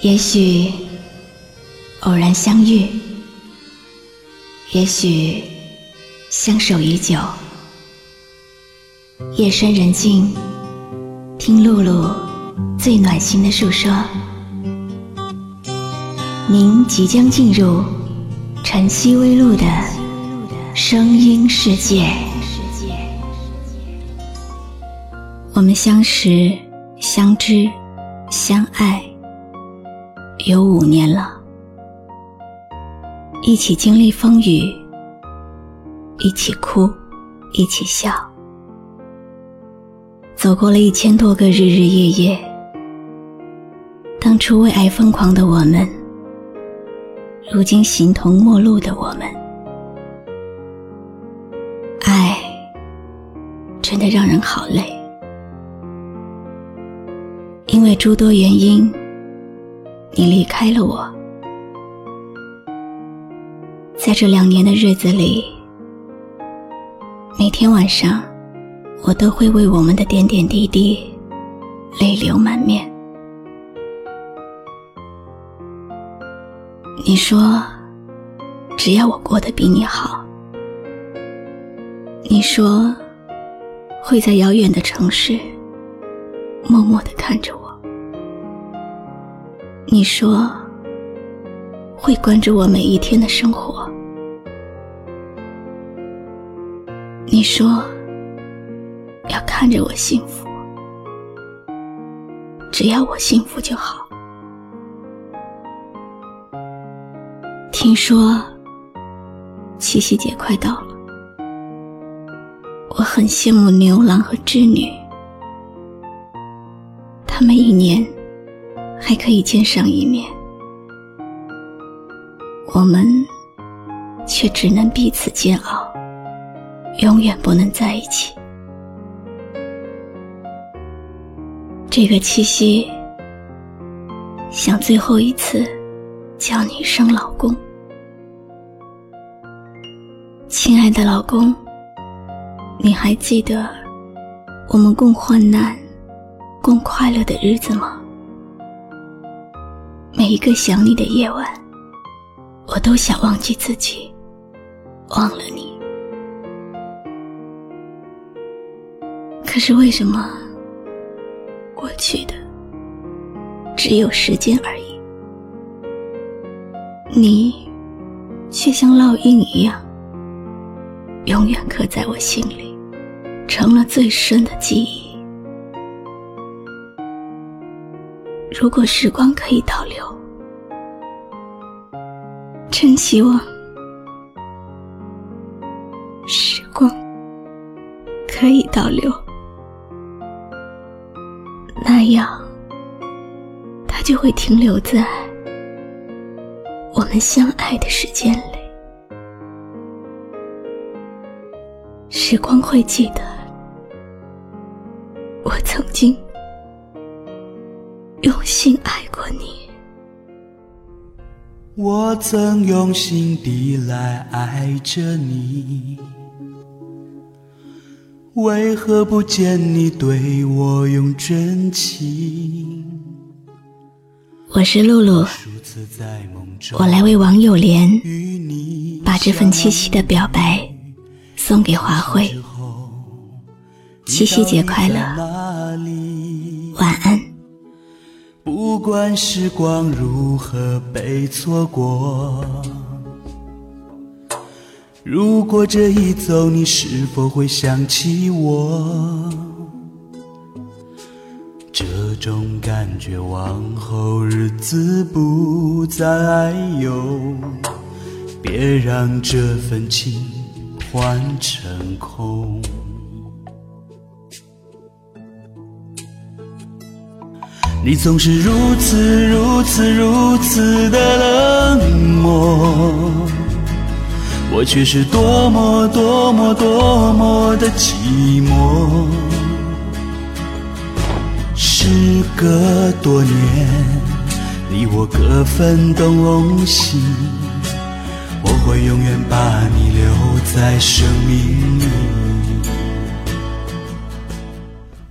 也许偶然相遇，也许相守已久。夜深人静，听露露最暖心的诉说。您即将进入晨曦微露的声音世界。我们相识、相知、相爱。有五年了，一起经历风雨，一起哭，一起笑，走过了一千多个日日夜夜。当初为爱疯狂的我们，如今形同陌路的我们，爱真的让人好累，因为诸多原因。你离开了我，在这两年的日子里，每天晚上，我都会为我们的点点滴滴泪流满面。你说，只要我过得比你好，你说会在遥远的城市默默的看着我。你说会关注我每一天的生活，你说要看着我幸福，只要我幸福就好。听说七夕节快到了，我很羡慕牛郎和织女，他们一年。还可以见上一面，我们却只能彼此煎熬，永远不能在一起。这个七夕，想最后一次叫你一声老公，亲爱的老公，你还记得我们共患难、共快乐的日子吗？每一个想你的夜晚，我都想忘记自己，忘了你。可是为什么过去的只有时间而已，你却像烙印一样，永远刻在我心里，成了最深的记忆。如果时光可以倒流，真希望时光可以倒流，那样它就会停留在我们相爱的时间里。时光会记得，我曾经。用心爱过你，我曾用心地来爱着你，为何不见你对我用真情？我是露露，我来为王友莲把这份七夕的表白送给华慧。七夕节快乐，晚安。不管时光如何被错过，如果这一走，你是否会想起我？这种感觉往后日子不再有，别让这份情换成空。你总是如此如此如此的冷漠，我却是多么多么多么的寂寞。时隔多年，你我各分东西，我会永远把你留在生命里。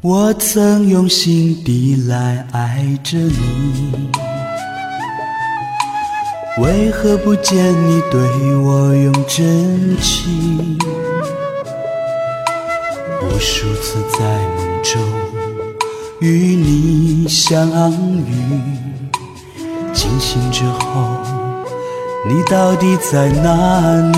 我曾用心地来爱着你。为何不见你对我用真情？无数次在梦中与你相遇，惊醒之后，你到底在哪里？